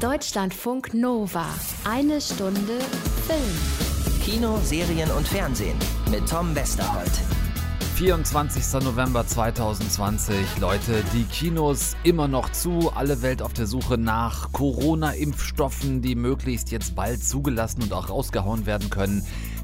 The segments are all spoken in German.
Deutschlandfunk Nova. Eine Stunde Film. Kino, Serien und Fernsehen mit Tom Westerholt. 24. November 2020. Leute, die Kinos immer noch zu. Alle Welt auf der Suche nach Corona-Impfstoffen, die möglichst jetzt bald zugelassen und auch rausgehauen werden können.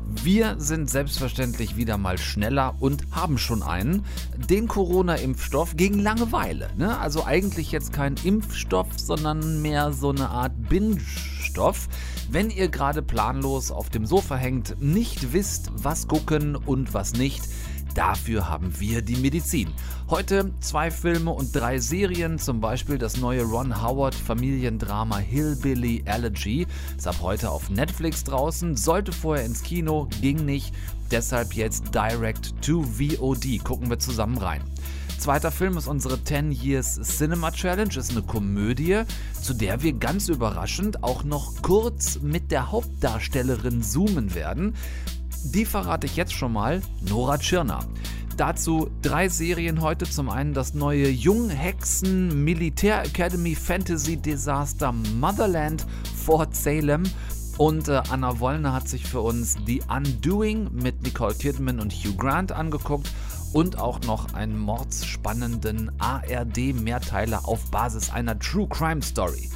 Wir sind selbstverständlich wieder mal schneller und haben schon einen. Den Corona-Impfstoff gegen Langeweile. Ne? Also eigentlich jetzt kein Impfstoff, sondern mehr so eine Art Binge-Stoff. Wenn ihr gerade planlos auf dem Sofa hängt, nicht wisst, was gucken und was nicht, Dafür haben wir die Medizin. Heute zwei Filme und drei Serien, zum Beispiel das neue Ron Howard Familiendrama Hillbilly Allergy. Ist ab heute auf Netflix draußen, sollte vorher ins Kino, ging nicht. Deshalb jetzt Direct to VOD. Gucken wir zusammen rein. Zweiter Film ist unsere 10 Years Cinema Challenge, ist eine Komödie, zu der wir ganz überraschend auch noch kurz mit der Hauptdarstellerin zoomen werden. Die verrate ich jetzt schon mal, Nora Tschirner. Dazu drei Serien heute. Zum einen das neue Junghexen Militär Academy Fantasy Desaster Motherland Fort Salem. Und äh, Anna Wollner hat sich für uns The Undoing mit Nicole Kidman und Hugh Grant angeguckt und auch noch einen mordsspannenden ARD-Mehrteiler auf Basis einer True Crime Story.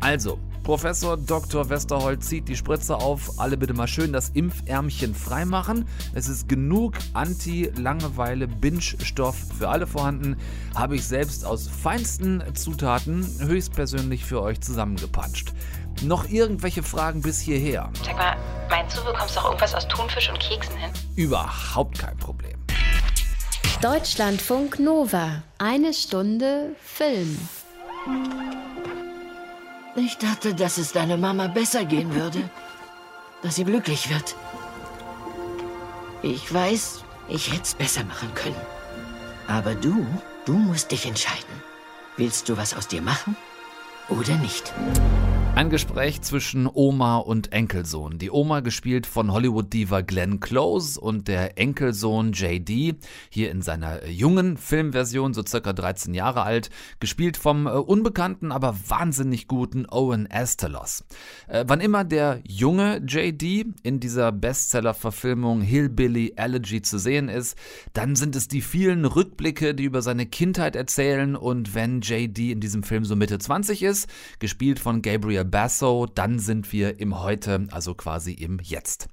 Also, Professor Dr. Westerholt zieht die Spritze auf. Alle bitte mal schön das Impfärmchen freimachen. Es ist genug Anti-Langeweile-Binge-Stoff für alle vorhanden. Habe ich selbst aus feinsten Zutaten höchstpersönlich für euch zusammengepanscht. Noch irgendwelche Fragen bis hierher? Sag mal, meinst du, bekommst du auch irgendwas aus Thunfisch und Keksen hin? Überhaupt kein Problem. Deutschlandfunk Nova. Eine Stunde Film. Ich dachte, dass es deiner Mama besser gehen würde. Dass sie glücklich wird. Ich weiß, ich hätte es besser machen können. Aber du, du musst dich entscheiden. Willst du was aus dir machen oder nicht? Ein Gespräch zwischen Oma und Enkelsohn. Die Oma gespielt von Hollywood-Diva Glenn Close und der Enkelsohn JD, hier in seiner jungen Filmversion, so circa 13 Jahre alt, gespielt vom äh, unbekannten, aber wahnsinnig guten Owen Astelos. Äh, wann immer der junge JD in dieser Bestseller-Verfilmung Hillbilly Allergy zu sehen ist, dann sind es die vielen Rückblicke, die über seine Kindheit erzählen und wenn JD in diesem Film so Mitte 20 ist, gespielt von Gabriel Basso, dann sind wir im Heute, also quasi im Jetzt.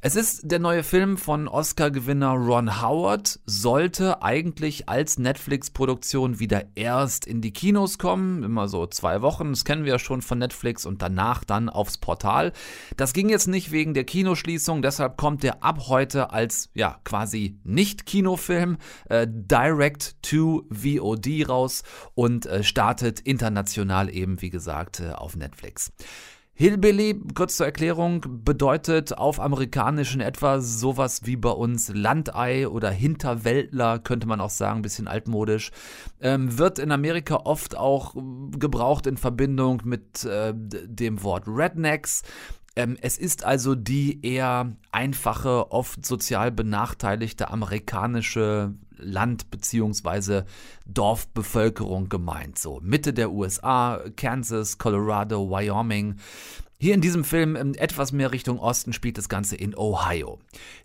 Es ist der neue Film von Oscar-Gewinner Ron Howard, sollte eigentlich als Netflix-Produktion wieder erst in die Kinos kommen, immer so zwei Wochen, das kennen wir ja schon von Netflix und danach dann aufs Portal. Das ging jetzt nicht wegen der Kinoschließung, deshalb kommt der ab heute als ja quasi Nicht-Kinofilm äh, direct to VOD raus und äh, startet international eben wie gesagt äh, auf Netflix. Hillbilly, kurz zur Erklärung, bedeutet auf amerikanisch in etwa sowas wie bei uns Landei oder Hinterwäldler, könnte man auch sagen, ein bisschen altmodisch. Ähm, wird in Amerika oft auch gebraucht in Verbindung mit äh, dem Wort Rednecks. Ähm, es ist also die eher einfache, oft sozial benachteiligte amerikanische Land- bzw. Dorfbevölkerung gemeint. So Mitte der USA, Kansas, Colorado, Wyoming. Hier in diesem Film ähm, etwas mehr Richtung Osten spielt das Ganze in Ohio.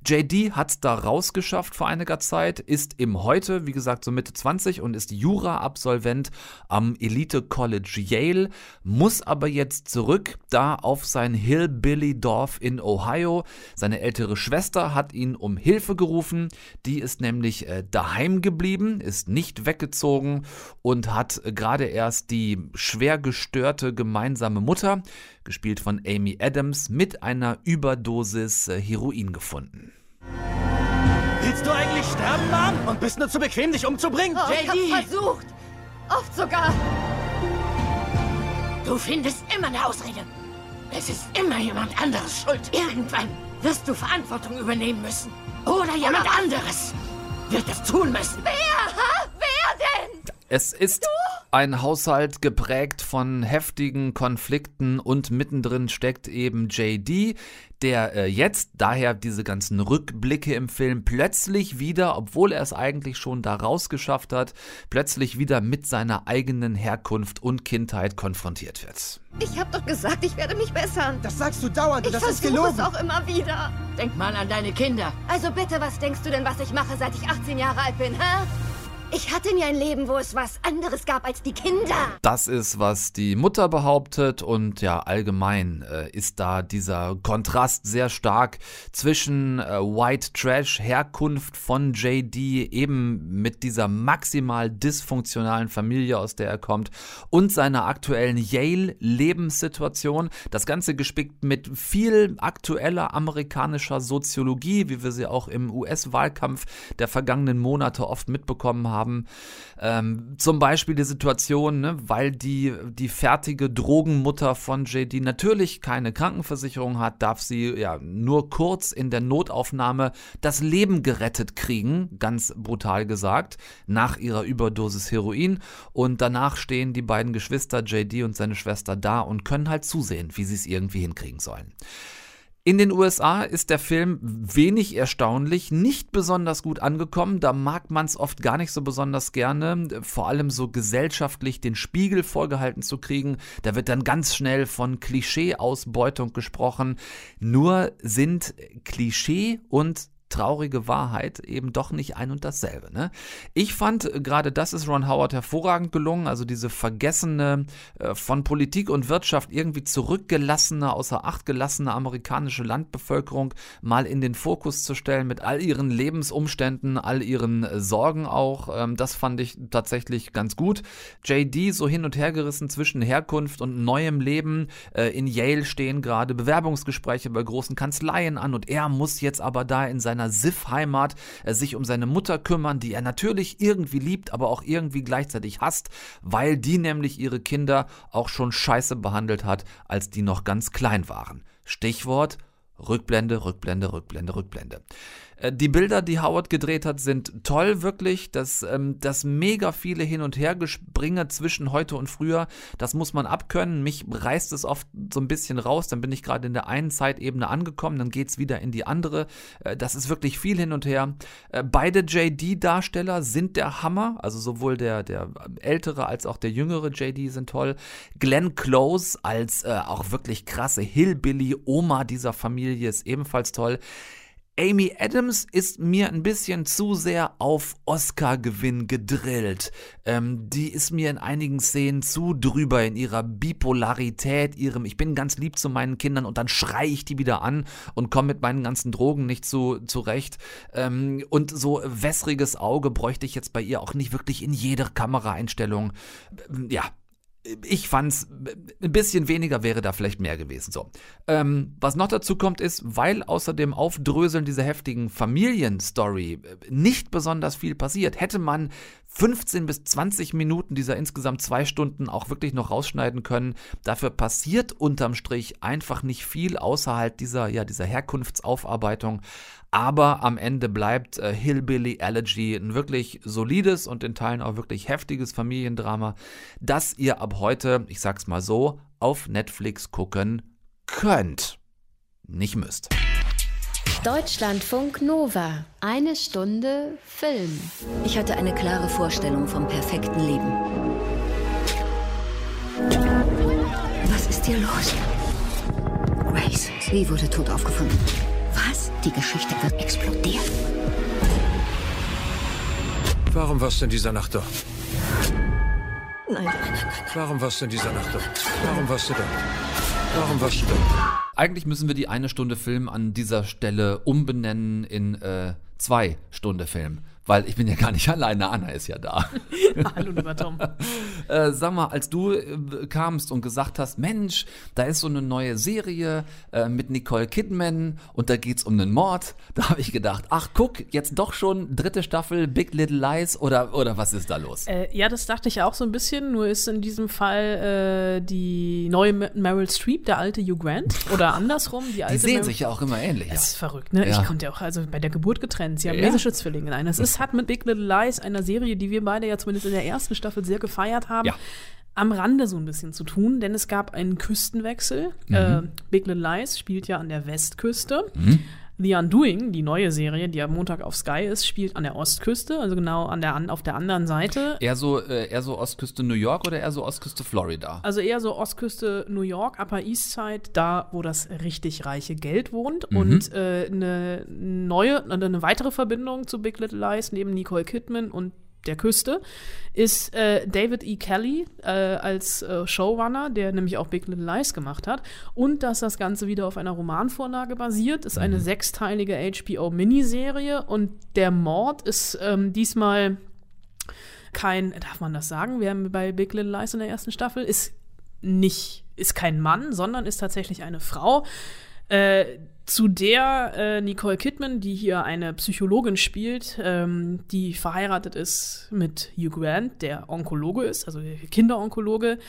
JD hat es da rausgeschafft vor einiger Zeit, ist im Heute, wie gesagt, so Mitte 20 und ist Jura-Absolvent am Elite College Yale, muss aber jetzt zurück da auf sein Hillbilly-Dorf in Ohio. Seine ältere Schwester hat ihn um Hilfe gerufen, die ist nämlich äh, daheim geblieben, ist nicht weggezogen und hat äh, gerade erst die schwer gestörte gemeinsame Mutter gespielt von Amy Adams, mit einer Überdosis äh, Heroin gefunden. Willst du eigentlich sterben, Mom? Und bist nur zu bequem, dich umzubringen? Oh, ich hab's versucht. Oft sogar. Du findest immer eine Ausrede. Es ist immer jemand anderes schuld. Irgendwann wirst du Verantwortung übernehmen müssen. Oder jemand anderes wird es tun müssen. Wer? Ha? Es ist Ein Haushalt geprägt von heftigen Konflikten und mittendrin steckt eben JD, der äh, jetzt daher diese ganzen Rückblicke im Film plötzlich wieder, obwohl er es eigentlich schon da rausgeschafft hat, plötzlich wieder mit seiner eigenen Herkunft und Kindheit konfrontiert wird. Ich hab doch gesagt, ich werde mich bessern. Das sagst du dauernd und Ich das ist versuche es gelogen. auch immer wieder. Denk mal an deine Kinder. Also bitte, was denkst du denn, was ich mache, seit ich 18 Jahre alt bin, hä? Ich hatte nie ein Leben, wo es was anderes gab als die Kinder. Das ist, was die Mutter behauptet und ja, allgemein äh, ist da dieser Kontrast sehr stark zwischen äh, White Trash, Herkunft von JD, eben mit dieser maximal dysfunktionalen Familie, aus der er kommt, und seiner aktuellen Yale-Lebenssituation. Das Ganze gespickt mit viel aktueller amerikanischer Soziologie, wie wir sie auch im US-Wahlkampf der vergangenen Monate oft mitbekommen haben. Ähm, zum Beispiel die Situation, ne, weil die, die fertige Drogenmutter von JD natürlich keine Krankenversicherung hat, darf sie ja nur kurz in der Notaufnahme das Leben gerettet kriegen, ganz brutal gesagt, nach ihrer Überdosis Heroin. Und danach stehen die beiden Geschwister, JD und seine Schwester, da und können halt zusehen, wie sie es irgendwie hinkriegen sollen. In den USA ist der Film wenig erstaunlich, nicht besonders gut angekommen. Da mag man es oft gar nicht so besonders gerne, vor allem so gesellschaftlich den Spiegel vorgehalten zu kriegen. Da wird dann ganz schnell von Klischee-Ausbeutung gesprochen. Nur sind Klischee und traurige Wahrheit eben doch nicht ein und dasselbe. Ne? Ich fand, äh, gerade das ist Ron Howard hervorragend gelungen, also diese vergessene, äh, von Politik und Wirtschaft irgendwie zurückgelassene, außer Acht gelassene amerikanische Landbevölkerung mal in den Fokus zu stellen mit all ihren Lebensumständen, all ihren äh, Sorgen auch. Ähm, das fand ich tatsächlich ganz gut. JD so hin und her gerissen zwischen Herkunft und neuem Leben. In Yale stehen gerade Bewerbungsgespräche bei großen Kanzleien an und er muss jetzt aber da in seiner Siff-Heimat äh, sich um seine Mutter kümmern, die er natürlich irgendwie liebt, aber auch irgendwie gleichzeitig hasst, weil die nämlich ihre Kinder auch schon scheiße behandelt hat, als die noch ganz klein waren. Stichwort Rückblende, Rückblende, Rückblende, Rückblende. Äh, Die Bilder, die Howard gedreht hat, sind toll, wirklich. Das, ähm, das mega viele Hin- und Hergespringe zwischen heute und früher, das muss man abkönnen. Mich reißt es oft so ein bisschen raus. Dann bin ich gerade in der einen Zeitebene angekommen, dann geht's wieder in die andere. Äh, Das ist wirklich viel hin und her. Äh, Beide JD-Darsteller sind der Hammer. Also sowohl der, der ältere als auch der jüngere JD sind toll. Glenn Close als äh, auch wirklich krasse Hillbilly-Oma dieser Familie ist ebenfalls toll. Amy Adams ist mir ein bisschen zu sehr auf Oscar-Gewinn gedrillt. Ähm, die ist mir in einigen Szenen zu drüber in ihrer Bipolarität, ihrem Ich bin ganz lieb zu meinen Kindern und dann schrei ich die wieder an und komme mit meinen ganzen Drogen nicht zu, zurecht. Ähm, und so wässriges Auge bräuchte ich jetzt bei ihr auch nicht wirklich in jeder Kameraeinstellung. Ähm, Ja, ich fand's, ein bisschen weniger wäre da vielleicht mehr gewesen. So. Ähm, was noch dazu kommt, ist, weil außer dem Aufdröseln dieser heftigen Familienstory nicht besonders viel passiert, hätte man 15 bis 20 Minuten dieser insgesamt zwei Stunden auch wirklich noch rausschneiden können. Dafür passiert unterm Strich einfach nicht viel außerhalb dieser, ja, dieser Herkunftsaufarbeitung. Aber am Ende bleibt äh, Hillbilly Elegy ein wirklich solides und in Teilen auch wirklich heftiges Familiendrama, das ihr ab heute, ich sag's mal so, auf Netflix gucken könnt. Nicht müsst. Deutschlandfunk Nova. Eine Stunde Film. Ich hatte eine klare Vorstellung vom perfekten Leben. Was ist hier los? Grace, sie wurde tot aufgefunden. Die Geschichte wird explodieren. Warum warst du in dieser Nacht dort? Nein. Warum warst du in dieser Nacht dort? Warum warst du dort? Warum warst du dort? Eigentlich müssen wir die eine Stunde Film an dieser Stelle umbenennen in äh, zwei Stunde Film. Weil ich bin ja gar nicht alleine, Anna ist ja da. Hallo, lieber Tom. Äh, sag mal, als du äh, kamst und gesagt hast, Mensch, da ist so eine neue Serie äh, mit Nicole Kidman und da geht's um einen Mord, da habe ich gedacht, ach guck, jetzt doch schon dritte Staffel Big Little Lies oder, oder was ist da los? Äh, ja, das dachte ich auch so ein bisschen, nur ist in diesem Fall äh, die neue Meryl Streep der alte Hugh Grant oder andersrum, die alte Die sehen Meryl- sich ja auch immer ähnlich. Das ist verrückt, ne? Ja. Ich konnte ja auch, also bei der Geburt getrennt, sie haben Ja. Zwillinge. Nein, das ist es hat mit Big Little Lies, einer Serie, die wir beide ja zumindest in der ersten Staffel sehr gefeiert haben, Ja. am Rande so ein bisschen zu tun, denn es gab einen Küstenwechsel. Mhm. Äh, Big Little Lies spielt ja an der Westküste. The Undoing, die neue Serie, die am Montag auf Sky ist, spielt an der Ostküste, also genau an der, an, auf der anderen Seite. Eher so, äh, eher so Ostküste New York oder eher so Ostküste Florida? Also eher so Ostküste New York, Upper East Side, da wo das richtig reiche Geld wohnt. Und äh, eine neue, eine weitere Verbindung zu Big Little Lies neben Nicole Kidman und der Küste ist äh, David E. Kelly äh, als äh, Showrunner, der nämlich auch Big Little Lies gemacht hat. Und dass das Ganze wieder auf einer Romanvorlage basiert, ist eine sechsteilige HBO-Miniserie. Und der Mord ist ähm, diesmal kein, darf man das sagen? Wir haben bei Big Little Lies in der ersten Staffel, ist nicht, ist kein Mann, sondern ist tatsächlich eine Frau. Äh, zu der äh, Nicole Kidman, die hier eine Psychologin spielt, ähm, die verheiratet ist mit Hugh Grant, der Onkologe ist, also der Kinderonkologe.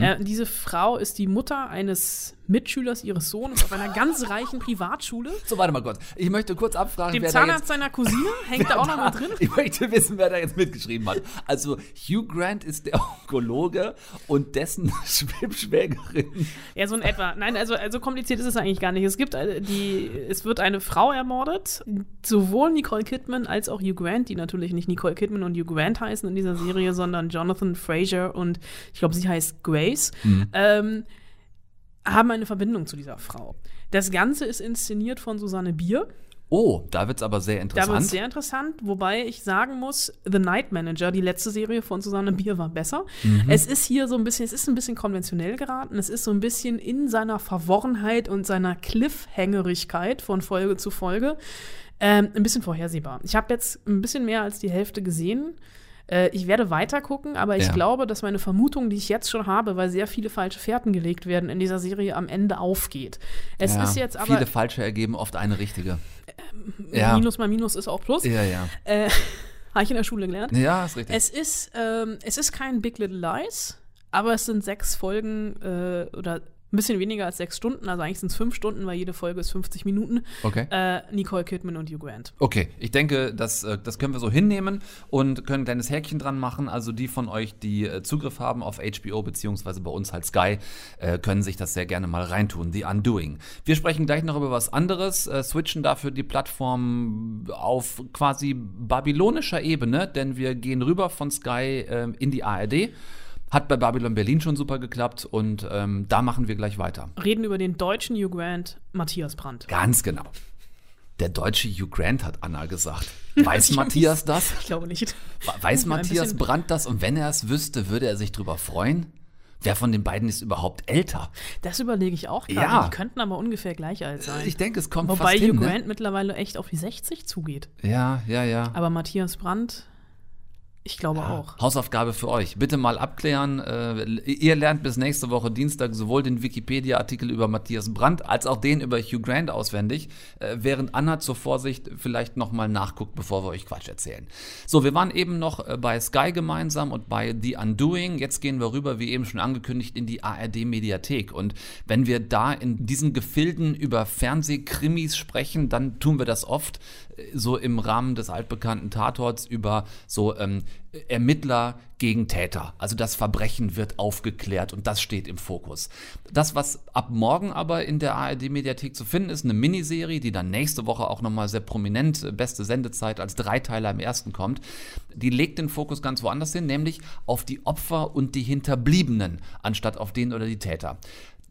Äh, diese Frau ist die Mutter eines Mitschülers ihres Sohnes auf einer ganz reichen Privatschule. So, warte mal kurz. Ich möchte kurz abfragen, Dem wer da Zahnarzt jetzt, seiner Cousine hängt da auch noch mal drin. Ich möchte wissen, wer da jetzt mitgeschrieben hat. Also Hugh Grant ist der Onkologe und dessen Schwibschwägerin. Ja, so in etwa. Nein, also, also kompliziert ist es eigentlich gar nicht. Es gibt äh, die, es wird eine Frau ermordet. Sowohl Nicole Kidman als auch Hugh Grant, die natürlich nicht Nicole Kidman und Hugh Grant heißen in dieser Serie, sondern Jonathan Fraser und ich glaube, sie heißt Grace, ähm, haben eine Verbindung zu dieser Frau. Das Ganze ist inszeniert von Susanne Bier. Oh, da wird's aber sehr Da wird interessant. es sehr interessant, wobei ich sagen muss, The Night Manager, die letzte Serie von Susanne Bier, war besser. Mhm. Es ist hier so ein bisschen, es ist ein bisschen konventionell geraten. Es ist so ein bisschen in seiner Verworrenheit und seiner Cliffhangerigkeit von Folge zu Folge ähm, ein bisschen vorhersehbar. Ich habe jetzt ein bisschen mehr als die Hälfte gesehen. Äh, ich werde weiter gucken, aber ich Ja. glaube, dass meine Vermutung, die ich jetzt schon habe, weil sehr viele falsche Fährten gelegt werden in dieser Serie, am Ende aufgeht. Es ja, ist jetzt aber viele falsche ergeben oft eine richtige. ja. Minus mal Minus ist auch Plus. ja, ja. Äh, Habe ich in der Schule gelernt. Ja, ist richtig. Es ist, ähm, es ist kein Big Little Lies, aber es sind sechs Folgen äh, oder ein bisschen weniger als sechs Stunden. Also eigentlich sind es fünf Stunden, weil jede Folge ist 50 Minuten. Okay. Äh, Nicole Kidman und Hugh Grant. Okay, ich denke, das, äh, das können wir so hinnehmen und können ein kleines Häkchen dran machen. Also die von euch, die äh, Zugriff haben auf HBO beziehungsweise bei uns halt Sky, äh, können sich das sehr gerne mal reintun. The Undoing. Wir sprechen gleich noch über was anderes, äh, switchen dafür die Plattform auf quasi babylonischer Ebene, denn wir gehen rüber von Sky ähm, in die ARD. Hat bei Babylon Berlin schon super geklappt und ähm, da machen wir gleich weiter. Reden über den deutschen Hugh Grant, Matthias Brandt. Ganz genau. Der deutsche Hugh Grant hat Anna gesagt. Weiß Matthias das? Ich glaube nicht. Weiß Matthias Brandt das? Und wenn er es wüsste, würde er sich drüber freuen? Wer von den beiden ist überhaupt älter? Das überlege ich auch gerade. Ja. Die könnten aber ungefähr gleich alt sein. Ich denke, es kommt Wobei fast Hugh hin, ne? Grant mittlerweile echt auf die 60 zugeht. Ja, ja, ja. Aber Matthias Brandt, ich glaube auch. Hausaufgabe für euch. Bitte mal abklären. Äh, ihr lernt bis nächste Woche Dienstag sowohl den Wikipedia-Artikel über Matthias Brandt als auch den über Hugh Grant auswendig, äh, während Anna zur Vorsicht vielleicht nochmal nachguckt, bevor wir euch Quatsch erzählen. So, wir waren eben noch äh, bei Sky gemeinsam und bei The Undoing. Jetzt gehen wir rüber, wie eben schon angekündigt, in die ARD-Mediathek. Und wenn wir da in diesen Gefilden über Fernsehkrimis sprechen, dann tun wir das oft so im Rahmen des altbekannten Tatorts über so ähm, Ermittler gegen Täter. Also das Verbrechen wird aufgeklärt und das steht im Fokus. Das, was ab morgen aber in der ARD-Mediathek zu finden ist, eine Miniserie, die dann nächste Woche auch nochmal sehr prominent, äh, beste Sendezeit als Dreiteiler im ersten kommt, die legt den Fokus ganz woanders hin, nämlich auf die Opfer und die Hinterbliebenen, anstatt auf den oder die Täter.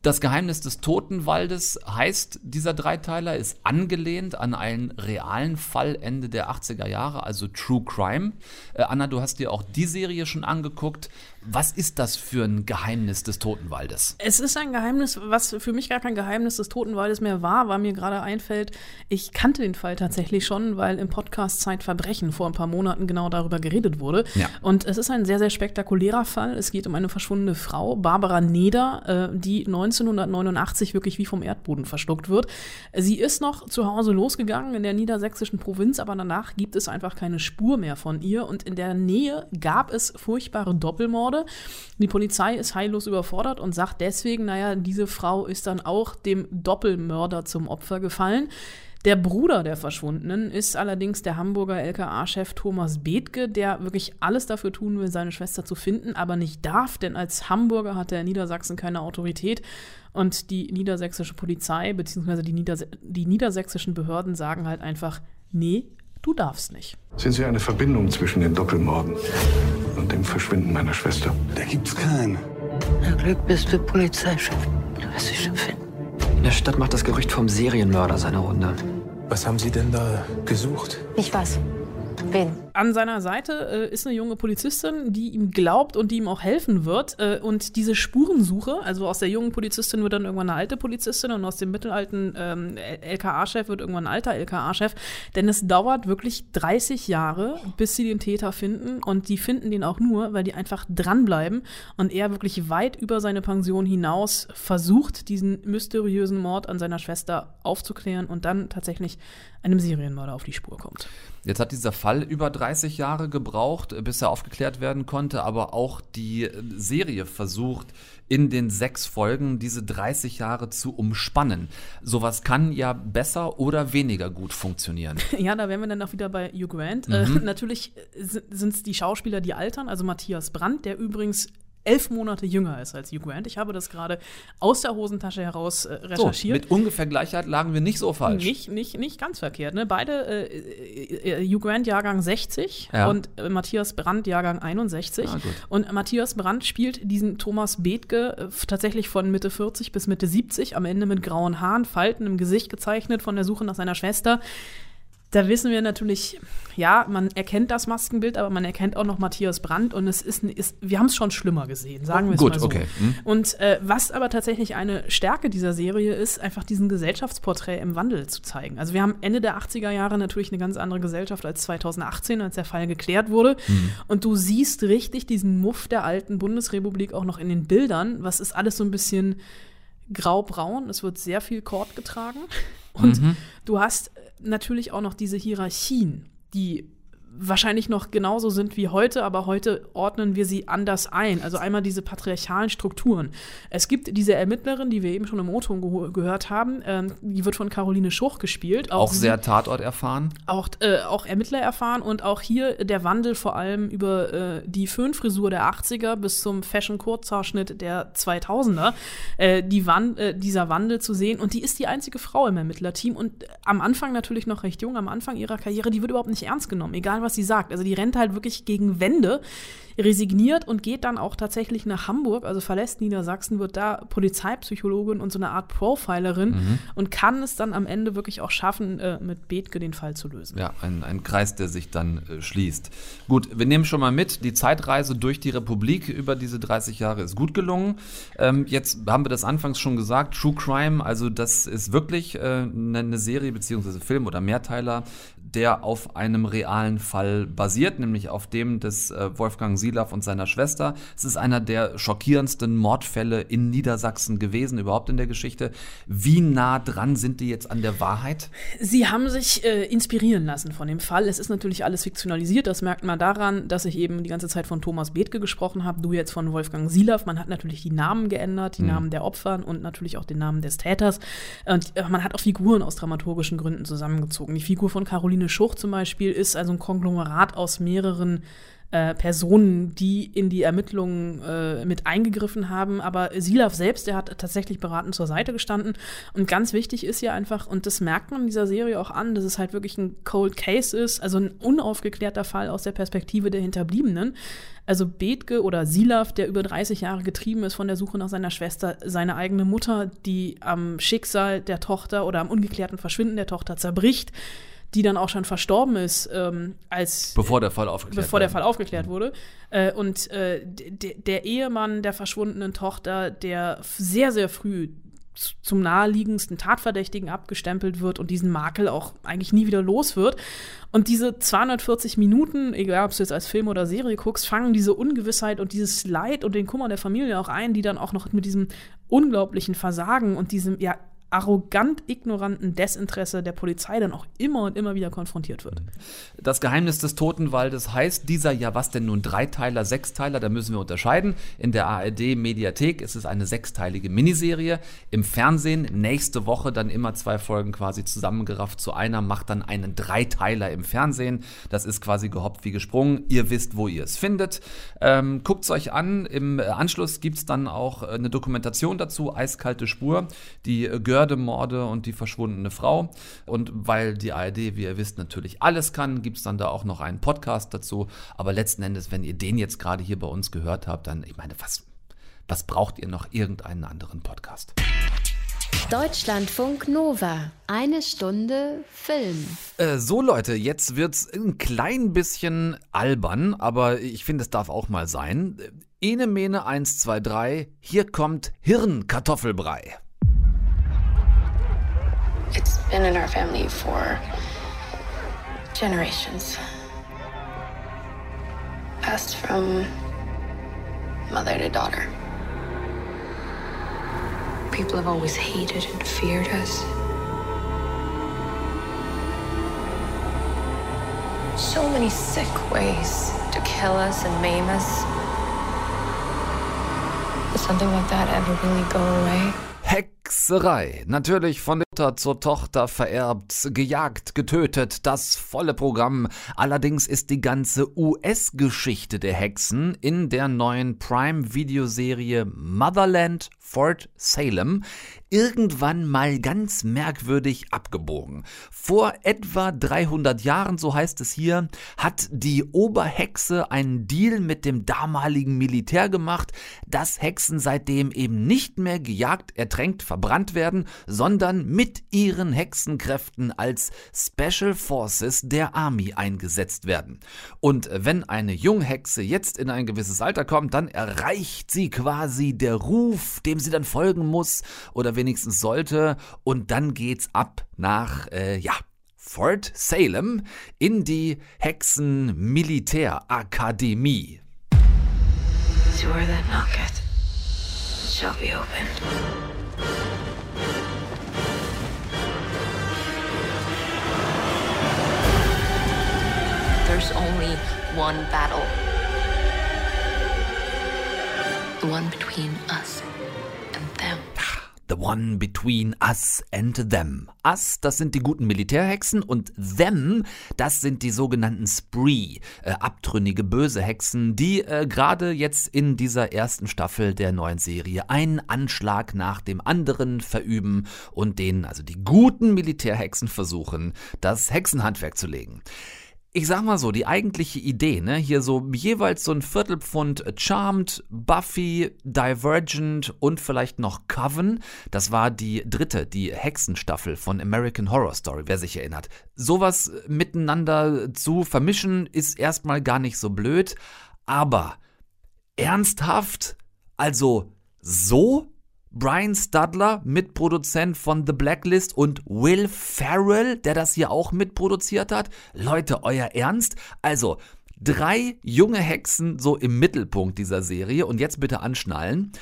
Das Geheimnis des Totenwaldes heißt, dieser Dreiteiler ist angelehnt an einen realen Fall Ende der 80er Jahre, also True Crime. Äh, Anna, du hast dir auch die Serie schon angeguckt. Was ist das für ein Geheimnis des Totenwaldes? Es ist ein Geheimnis, was für mich gar kein Geheimnis des Totenwaldes mehr war, weil mir gerade einfällt, ich kannte den Fall tatsächlich schon, weil im Podcast Zeitverbrechen vor ein paar Monaten genau darüber geredet wurde. Ja. Und es ist ein sehr, sehr spektakulärer Fall. Es geht um eine verschwundene Frau, Barbara Neder, äh, die 1989 wirklich wie vom Erdboden verschluckt wird. Sie ist noch zu Hause losgegangen in der niedersächsischen Provinz, aber danach gibt es einfach keine Spur mehr von ihr. Und in der Nähe gab es furchtbare Doppelmorde. Die Polizei ist heillos überfordert und sagt deswegen, naja, diese Frau ist dann auch dem Doppelmörder zum Opfer gefallen. Der Bruder der Verschwundenen ist allerdings der Hamburger LKA-Chef Thomas Bethke, der wirklich alles dafür tun will, seine Schwester zu finden, aber nicht darf, denn als Hamburger hat er in Niedersachsen keine Autorität. Und die niedersächsische Polizei bzw. Die, Nieders die niedersächsischen Behörden sagen halt einfach, nee, du darfst nicht. Sind Sie eine Verbindung zwischen den Doppelmorden und dem Verschwinden meiner Schwester? Da gibt's keinen. Na Glück bist du Polizeichef. Du wirst sie schon finden. In der Stadt macht das Gerücht vom Serienmörder seine Runde. Was haben Sie denn da gesucht? Ich was. Wen? An seiner Seite äh, ist eine junge Polizistin, die ihm glaubt und die ihm auch helfen wird. Äh, und diese Spurensuche, also aus der jungen Polizistin wird dann irgendwann eine alte Polizistin und aus dem mittelalten ähm, LKA-Chef wird irgendwann ein alter LKA-Chef. Denn es dauert wirklich 30 Jahre, bis sie den Täter finden. Und die finden den auch nur, weil die einfach dranbleiben und er wirklich weit über seine Pension hinaus versucht, diesen mysteriösen Mord an seiner Schwester aufzuklären und dann tatsächlich einem Serienmörder auf die Spur kommt. Jetzt hat dieser Fall über 30 Jahre gebraucht, bis er aufgeklärt werden konnte, aber auch die Serie versucht, in den sechs Folgen diese 30 Jahre zu umspannen. Sowas kann ja besser oder weniger gut funktionieren. Ja, da wären wir dann auch wieder bei Hugh Grant. Mhm. Äh, natürlich sind es die Schauspieler, die altern. Also Matthias Brandt, der übrigens elf Monate jünger ist als Hugh Grant. Ich habe das gerade aus der Hosentasche heraus äh, recherchiert. So, mit ungefähr Gleichheit lagen wir nicht so falsch. Nicht, nicht, nicht ganz verkehrt. Ne? Beide, äh, äh, Hugh Grant Jahrgang 60 Ja. und äh, Matthias Brandt Jahrgang 61. Ah, und Matthias Brandt spielt diesen Thomas Bethke äh, tatsächlich von Mitte 40 bis Mitte 70, am Ende mit grauen Haaren, Falten im Gesicht gezeichnet von der Suche nach seiner Schwester. Da wissen wir natürlich, ja, man erkennt das Maskenbild, aber man erkennt auch noch Matthias Brandt und es ist, ist wir haben es schon schlimmer gesehen, sagen wir es Gut, mal so. okay. Hm. Und äh, was aber tatsächlich eine Stärke dieser Serie ist, einfach diesen Gesellschaftsporträt im Wandel zu zeigen. Also wir haben Ende der 80er Jahre natürlich eine ganz andere Gesellschaft als 2018, als der Fall geklärt wurde. Und du siehst richtig diesen Muff der alten Bundesrepublik auch noch in den Bildern. Was ist alles so ein bisschen grau-braun? Es wird sehr viel Kord getragen. Und du hast natürlich auch noch diese Hierarchien, die wahrscheinlich noch genauso sind wie heute, aber heute ordnen wir sie anders ein. Also einmal diese patriarchalen Strukturen. Es gibt diese Ermittlerin, die wir eben schon im O-Ton geho- gehört haben, ähm, die wird von Caroline Schuch gespielt. Auch sie- sehr Tatort erfahren. auch, äh, auch Ermittler erfahren und auch hier der Wandel vor allem über äh, die Föhnfrisur der 80er bis zum Fashion-Kurzhaarschnitt der 2000er, äh, die Wan äh, dieser Wandel zu sehen. Und die ist die einzige Frau im Ermittlerteam und am Anfang natürlich noch recht jung, am Anfang ihrer Karriere, die wird überhaupt nicht ernst genommen, egal was sie sagt. Also die rennt halt wirklich gegen Wände, resigniert und geht dann auch tatsächlich nach Hamburg, also verlässt Niedersachsen, wird da Polizeipsychologin und so eine Art Profilerin Mhm. und kann es dann am Ende wirklich auch schaffen, äh, mit Bethke den Fall zu lösen. Ja, ein, ein Kreis, der sich dann äh, schließt. Gut, wir nehmen schon mal mit, die Zeitreise durch die Republik über diese 30 Jahre ist gut gelungen. Ähm, jetzt haben wir das anfangs schon gesagt, True Crime, also das ist wirklich äh, eine eine Serie beziehungsweise Film oder Mehrteiler, der auf einem realen Fall basiert, nämlich auf dem des äh, Wolfgang Silaff und seiner Schwester. Es ist einer der schockierendsten Mordfälle in Niedersachsen gewesen, überhaupt in der Geschichte. Wie nah dran sind die jetzt an der Wahrheit? Sie haben sich äh, inspirieren lassen von dem Fall. Es ist natürlich alles fiktionalisiert. Das merkt man daran, dass ich eben die ganze Zeit von Thomas Bethke gesprochen habe, du jetzt von Wolfgang Silaff. Man hat natürlich die Namen geändert, die Mhm. Namen der Opfer und natürlich auch den Namen des Täters. Und äh, man hat auch Figuren aus dramaturgischen Gründen zusammengezogen. Die Figur von Caroline Schuch zum Beispiel ist also ein Konglomerat aus mehreren äh, Personen, die in die Ermittlungen äh, mit eingegriffen haben. Aber Silaf selbst, der hat tatsächlich beratend zur Seite gestanden. Und ganz wichtig ist ja einfach, und das merkt man in dieser Serie auch an, dass es halt wirklich ein Cold Case ist, also ein unaufgeklärter Fall aus der Perspektive der Hinterbliebenen. Also Bethke oder Silaf, der über 30 Jahre getrieben ist von der Suche nach seiner Schwester, seine eigene Mutter, die am Schicksal der Tochter oder am ungeklärten Verschwinden der Tochter zerbricht, die dann auch schon verstorben ist, ähm, als Bevor der Fall aufgeklärt bevor der wurde. Fall aufgeklärt wurde. Äh, und äh, der Ehemann der verschwundenen Tochter, der sehr, sehr früh zum naheliegendsten Tatverdächtigen abgestempelt wird und diesen Makel auch eigentlich nie wieder los wird. Und diese 240 Minuten, egal ob du jetzt als Film oder Serie guckst, fangen diese Ungewissheit und dieses Leid und den Kummer der Familie auch ein, die dann auch noch mit diesem unglaublichen Versagen und diesem, ja, arrogant ignoranten Desinteresse der Polizei dann auch immer und immer wieder konfrontiert wird. Das Geheimnis des Totenwaldes heißt dieser ja was denn nun Dreiteiler, Sechsteiler, da müssen wir unterscheiden. In der ARD Mediathek ist es eine sechsteilige Miniserie. Im Fernsehen nächste Woche dann immer zwei Folgen quasi zusammengerafft zu einer, macht dann einen Dreiteiler im Fernsehen. Das ist quasi gehoppt wie gesprungen. Ihr wisst, wo ihr es findet. Ähm, Guckt es euch an. Im Anschluss gibt es dann auch eine Dokumentation dazu, Eiskalte Spur, die Gör Mördemorde und die verschwundene Frau. Und weil die ARD, wie ihr wisst, natürlich alles kann, gibt es dann da auch noch einen Podcast dazu. Aber letzten Endes, wenn ihr den jetzt gerade hier bei uns gehört habt, dann, ich meine, was, was braucht ihr noch irgendeinen anderen Podcast? Deutschlandfunk Nova. Eine Stunde Film. Äh, so Leute, jetzt wird's ein klein bisschen albern, aber ich finde, es darf auch mal sein. Ene Mene 1, 2, 3, hier kommt Hirnkartoffelbrei. It's been in our family for generations. Passed from mother to daughter. People have always hated and feared us. So many sick ways to kill us and maim us. Will something like that ever really go away? Hexerei. Natürlich von Mutter zur Tochter vererbt, gejagt, getötet, das volle Programm. Allerdings ist die ganze US-Geschichte der Hexen in der neuen Prime-Videoserie Motherland Fort Salem irgendwann mal ganz merkwürdig abgebogen. Vor etwa 300 Jahren, so heißt es hier, hat die Oberhexe einen Deal mit dem damaligen Militär gemacht, dass Hexen seitdem eben nicht mehr gejagt, ertränkt, verbrannt werden, sondern mit ihren Hexenkräften als Special Forces der Army eingesetzt werden. Und wenn eine Junghexe jetzt in ein gewisses Alter kommt, dann erreicht sie quasi der Ruf, dem sie dann folgen muss oder wenigstens sollte. Und dann geht's ab nach, äh, ja, Fort Salem in die Hexen-Militärakademie. The door that knocketh shall be opened. There's only one battle. The one between us. The one between us and them. Us, das sind die guten Militärhexen und them, das sind die sogenannten Spree, äh, abtrünnige böse Hexen, die äh, gerade jetzt in dieser ersten Staffel der neuen Serie einen Anschlag nach dem anderen verüben und denen, also die guten Militärhexen versuchen, das Hexenhandwerk zu legen ich sag mal so, die eigentliche Idee, ne, hier so jeweils so ein Viertelpfund Charmed, Buffy, Divergent und vielleicht noch Coven, das war die dritte, die Hexenstaffel von American Horror Story, wer sich erinnert. Sowas miteinander zu vermischen ist erstmal gar nicht so blöd, aber ernsthaft? Also so? Brian Studler, Mitproduzent von The Blacklist und Will Ferrell, der das hier auch mitproduziert hat. Leute, euer Ernst? Also, drei junge Hexen so im Mittelpunkt dieser Serie und jetzt bitte anschnallen.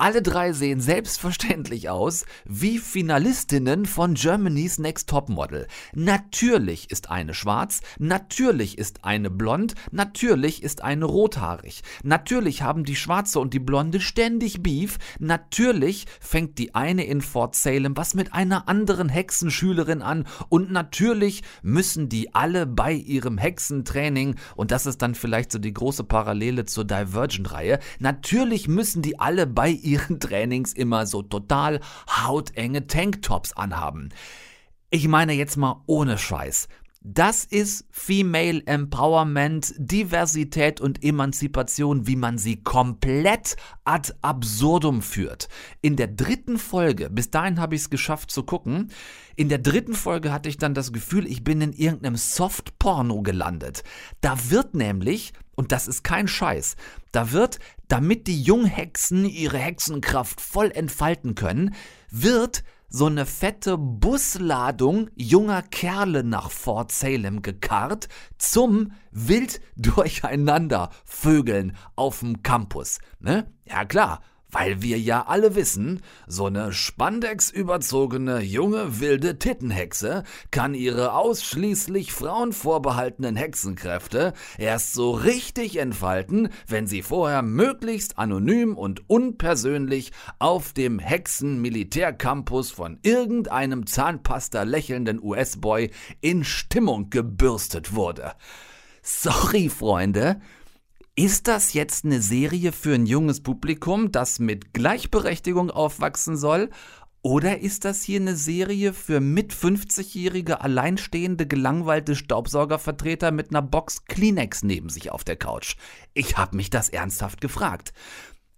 Alle drei sehen selbstverständlich aus wie Finalistinnen von Germany's Next Topmodel. Natürlich ist eine schwarz, natürlich ist eine blond, natürlich ist eine rothaarig. Natürlich haben die schwarze und die blonde ständig Beef. Natürlich fängt die eine in Fort Salem was mit einer anderen Hexenschülerin an und natürlich müssen die alle bei ihrem Hexentraining und das ist dann vielleicht so die große Parallele zur Divergent-Reihe. Natürlich müssen die alle bei ihren Trainings immer so total hautenge Tanktops anhaben. Ich meine jetzt mal ohne Scheiß. Das ist Female Empowerment, Diversität und Emanzipation, wie man sie komplett ad absurdum führt. In der dritten Folge, bis dahin habe ich es geschafft zu gucken, in der dritten Folge hatte ich dann das Gefühl, ich bin in irgendeinem Soft-Porno gelandet. Da wird nämlich, und das ist kein Scheiß, da wird, damit die Junghexen ihre Hexenkraft voll entfalten können, wird so eine fette Busladung junger Kerle nach Fort Salem gekarrt zum wild durcheinander Vögeln auf dem Campus. Ne? Ja klar, Weil wir ja alle wissen, so eine Spandex-überzogene junge wilde Tittenhexe kann ihre ausschließlich Frauen vorbehaltenen Hexenkräfte erst so richtig entfalten, wenn sie vorher möglichst anonym und unpersönlich auf dem Hexen-Militärcampus von irgendeinem Zahnpasta lächelnden US-Boy in Stimmung gebürstet wurde. Sorry, Freunde, ist das jetzt eine Serie für ein junges Publikum, das mit Gleichberechtigung aufwachsen soll? Oder ist das hier eine Serie für mit 50-jährige, alleinstehende, gelangweilte Staubsaugervertreter mit einer Box Kleenex neben sich auf der Couch? Ich habe mich das ernsthaft gefragt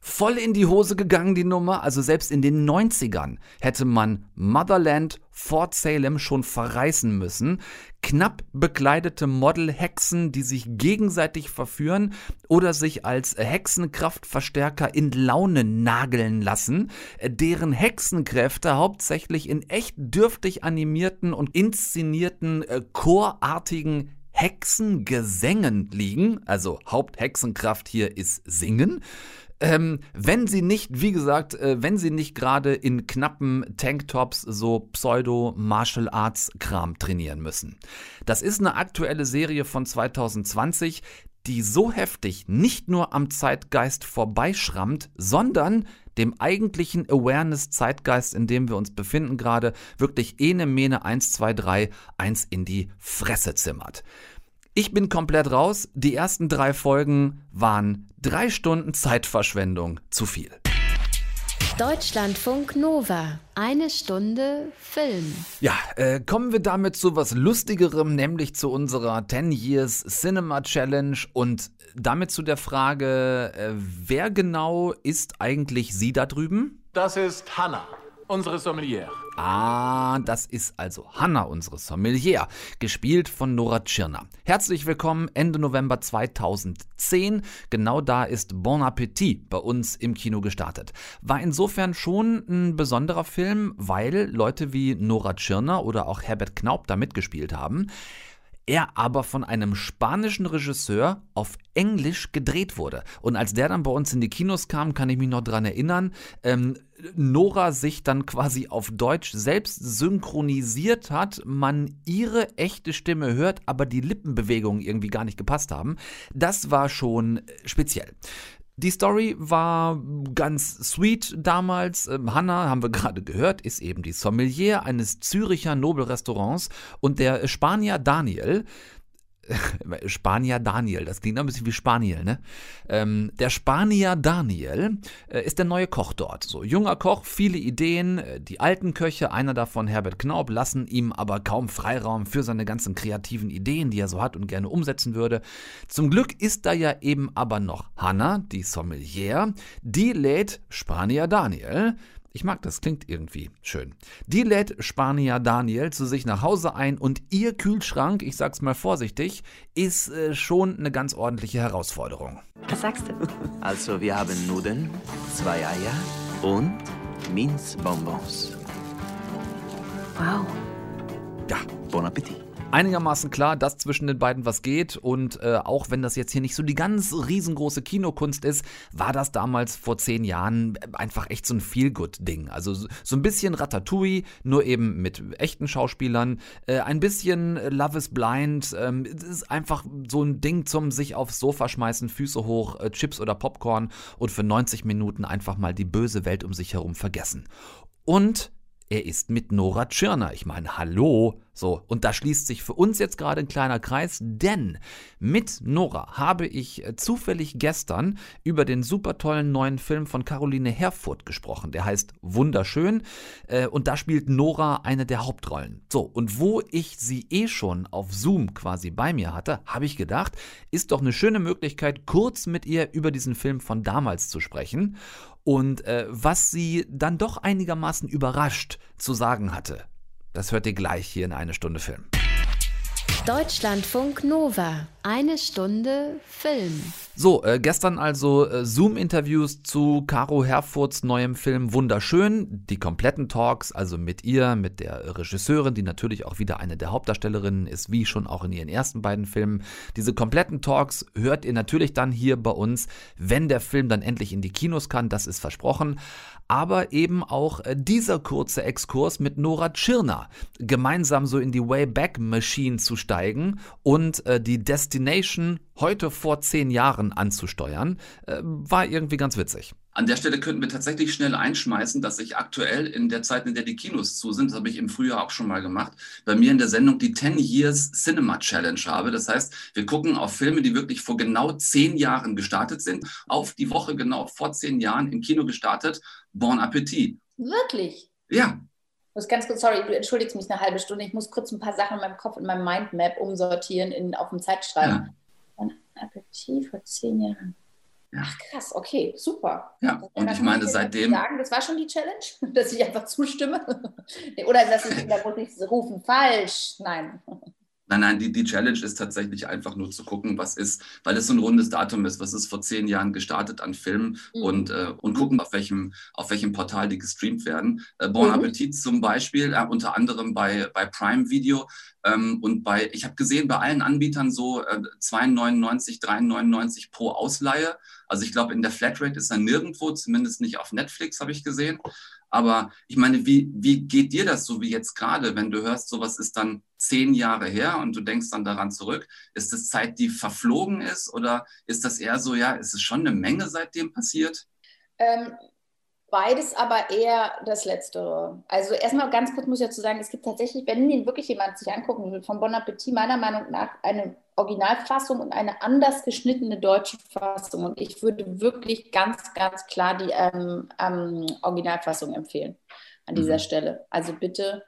voll in die Hose gegangen, die Nummer. Also selbst in den 90ern hätte man Motherland Fort Salem schon verreißen müssen. Knapp bekleidete Model-Hexen, die sich gegenseitig verführen oder sich als Hexenkraftverstärker in Laune nageln lassen, deren Hexenkräfte hauptsächlich in echt dürftig animierten und inszenierten äh, chorartigen Hexengesängen liegen. Also Haupthexenkraft hier ist Singen. Ähm, wenn sie nicht, wie gesagt, äh, wenn sie nicht gerade in knappen Tanktops so Pseudo-Martial Arts-Kram trainieren müssen. Das ist eine aktuelle Serie von 2020, die so heftig nicht nur am Zeitgeist vorbeischrammt, sondern dem eigentlichen Awareness-Zeitgeist, in dem wir uns befinden, gerade wirklich ene Mene 1, 2, 3, 1 in die Fresse zimmert. Ich bin komplett raus. Die ersten drei Folgen waren drei Stunden Zeitverschwendung zu viel. Deutschlandfunk Nova. Eine Stunde Film. Ja, äh, kommen wir damit zu was Lustigerem, nämlich zu unserer 10 Years Cinema Challenge und damit zu der Frage, äh, wer genau ist eigentlich sie da drüben? Das ist Hannah, unsere Sommelier. Ah, das ist also Hannah, unsere Sommelier, gespielt von Nora Tschirner. Herzlich willkommen Ende November 2010. Genau da ist Bon Appetit bei uns im Kino gestartet. War insofern schon ein besonderer Film, weil Leute wie Nora Tschirner oder auch Herbert Knaub da mitgespielt haben er aber von einem spanischen Regisseur auf Englisch gedreht wurde. Und als der dann bei uns in die Kinos kam, kann ich mich noch dran erinnern, ähm, Nora sich dann quasi auf Deutsch selbst synchronisiert hat, man ihre echte Stimme hört, aber die Lippenbewegungen irgendwie gar nicht gepasst haben. Das war schon speziell. Die Story war ganz sweet damals. Ähm, Hannah, haben wir gerade gehört, ist eben die Sommelier eines Züricher Nobelrestaurants und der Spanier Daniel, Spanier Daniel, das klingt ein bisschen wie Spaniel, ne? Ähm, der Spanier Daniel äh, ist der neue Koch dort. So, junger Koch, viele Ideen. Äh, die alten Köche, einer davon Herbert Knaub, lassen ihm aber kaum Freiraum für seine ganzen kreativen Ideen, die er so hat und gerne umsetzen würde. Zum Glück ist da ja eben aber noch Hanna, die Sommelier, die lädt Spanier Daniel ich mag das, klingt irgendwie schön. Die lädt Spanier Daniel zu sich nach Hause ein und ihr Kühlschrank, ich sag's mal vorsichtig, ist äh, schon eine ganz ordentliche Herausforderung. Was sagst du? Also, wir haben Nudeln, zwei Eier und Minzbonbons. Wow. Ja, bon Appetit einigermaßen klar, dass zwischen den beiden was geht. Und äh, auch wenn das jetzt hier nicht so die ganz riesengroße Kinokunst ist, war das damals vor zehn Jahren einfach echt so ein Feel-Good-Ding. Also so ein bisschen Ratatouille, nur eben mit echten Schauspielern. Äh, ein bisschen Love is Blind. Ähm, es ist einfach so ein Ding zum sich aufs Sofa schmeißen, Füße hoch, äh, Chips oder Popcorn und für 90 Minuten einfach mal die böse Welt um sich herum vergessen. Und er ist mit Nora Tschirner. Ich meine, hallo. So, und da schließt sich für uns jetzt gerade ein kleiner Kreis, denn mit Nora habe ich äh, zufällig gestern über den super tollen neuen Film von Caroline Herfurth gesprochen. Der heißt Wunderschön äh, und da spielt Nora eine der Hauptrollen. So, und wo ich sie eh schon auf Zoom quasi bei mir hatte, habe ich gedacht, ist doch eine schöne Möglichkeit, kurz mit ihr über diesen Film von damals zu sprechen und äh, was sie dann doch einigermaßen überrascht zu sagen hatte. Das hört ihr gleich hier in eine Stunde Film. Deutschlandfunk Nova. Eine Stunde Film. So, äh, gestern also äh, Zoom-Interviews zu Caro Herfurts neuem Film Wunderschön. Die kompletten Talks, also mit ihr, mit der Regisseurin, die natürlich auch wieder eine der Hauptdarstellerinnen ist, wie schon auch in ihren ersten beiden Filmen. Diese kompletten Talks hört ihr natürlich dann hier bei uns, wenn der Film dann endlich in die Kinos kann, das ist versprochen aber eben auch äh, dieser kurze Exkurs mit Nora Tschirner, gemeinsam so in die Wayback Machine zu steigen und äh, die Destination heute vor zehn Jahren anzusteuern, äh, war irgendwie ganz witzig. An der Stelle könnten wir tatsächlich schnell einschmeißen, dass ich aktuell in der Zeit, in der die Kinos zu sind, das habe ich im Frühjahr auch schon mal gemacht, bei mir in der Sendung die 10 Years Cinema Challenge habe. Das heißt, wir gucken auf Filme, die wirklich vor genau zehn Jahren gestartet sind, auf die Woche genau vor zehn Jahren im Kino gestartet. Bon Appetit. Wirklich? Ja. Ich muss ganz kurz, sorry, du entschuldigst mich eine halbe Stunde. Ich muss kurz ein paar Sachen in meinem Kopf, in meinem Mindmap umsortieren in, auf dem Zeitschreiben. Ja. Bon Appetit vor zehn Jahren. Ach krass, okay, super. Ja, und ich meine, seitdem. Sagen, das war schon die Challenge, dass ich einfach zustimme. Oder dass ich, da muss ich rufen, falsch. Nein. Nein, nein, die, die Challenge ist tatsächlich einfach nur zu gucken, was ist, weil es so ein rundes Datum ist, was ist vor zehn Jahren gestartet an Filmen mhm. und, äh, und gucken, auf welchem, auf welchem Portal die gestreamt werden. Äh, bon mhm. Appetit zum Beispiel, äh, unter anderem bei, bei Prime Video ähm, und bei, ich habe gesehen, bei allen Anbietern so äh, 2,99, 3,99 pro Ausleihe. Also ich glaube, in der Flatrate ist er nirgendwo, zumindest nicht auf Netflix, habe ich gesehen. Aber ich meine, wie, wie geht dir das so wie jetzt gerade, wenn du hörst, sowas ist dann zehn Jahre her und du denkst dann daran zurück? Ist das Zeit, die verflogen ist oder ist das eher so, ja, ist es schon eine Menge seitdem passiert? Ähm, beides aber eher das Letztere. Also erstmal ganz kurz muss ich dazu sagen, es gibt tatsächlich, wenn den wirklich jemand sich angucken will, von Bon Appetit meiner Meinung nach eine Originalfassung und eine anders geschnittene deutsche Fassung. Und ich würde wirklich ganz, ganz klar die ähm, ähm, Originalfassung empfehlen an dieser mhm. Stelle. Also bitte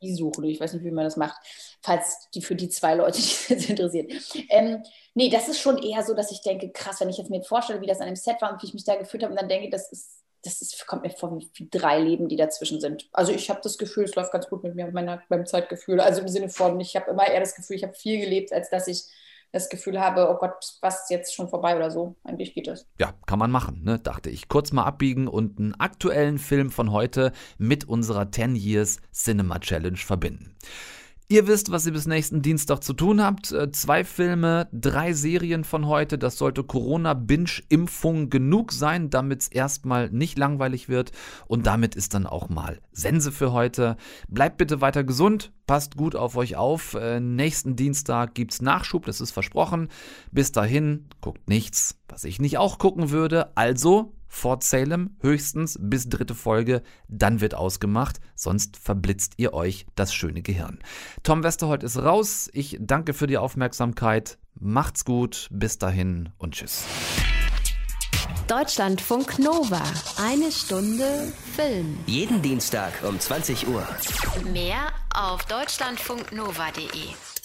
die suchen. Ich weiß nicht, wie man das macht, falls die für die zwei Leute, die das interessiert. Ähm, nee, das ist schon eher so, dass ich denke, krass, wenn ich jetzt mir vorstelle, wie das an dem Set war und wie ich mich da gefühlt habe, und dann denke, das ist das ist, kommt mir vor wie drei Leben, die dazwischen sind. Also ich habe das Gefühl, es läuft ganz gut mit mir meiner, meinem Zeitgefühl. Also im Sinne von, ich habe immer eher das Gefühl, ich habe viel gelebt, als dass ich das Gefühl habe, oh Gott, was ist jetzt schon vorbei oder so. Eigentlich geht das. Ja, kann man machen, ne? dachte ich. Kurz mal abbiegen und einen aktuellen Film von heute mit unserer 10 Years Cinema Challenge verbinden. Ihr wisst, was ihr bis nächsten Dienstag zu tun habt. Äh, zwei Filme, drei Serien von heute. Das sollte Corona-Binge-Impfung genug sein, damit es erstmal nicht langweilig wird. Und damit ist dann auch mal Sense für heute. Bleibt bitte weiter gesund, passt gut auf euch auf. Äh, nächsten Dienstag gibt's Nachschub, das ist versprochen. Bis dahin, guckt nichts, was ich nicht auch gucken würde. Also Fort Salem, höchstens bis dritte Folge, dann wird ausgemacht, sonst verblitzt ihr euch das schöne Gehirn. Tom Westerholt ist raus, ich danke für die Aufmerksamkeit, macht's gut, bis dahin und tschüss. Deutschlandfunk Nova, eine Stunde Film. Jeden Dienstag um 20 Uhr. Mehr auf deutschlandfunknova.de.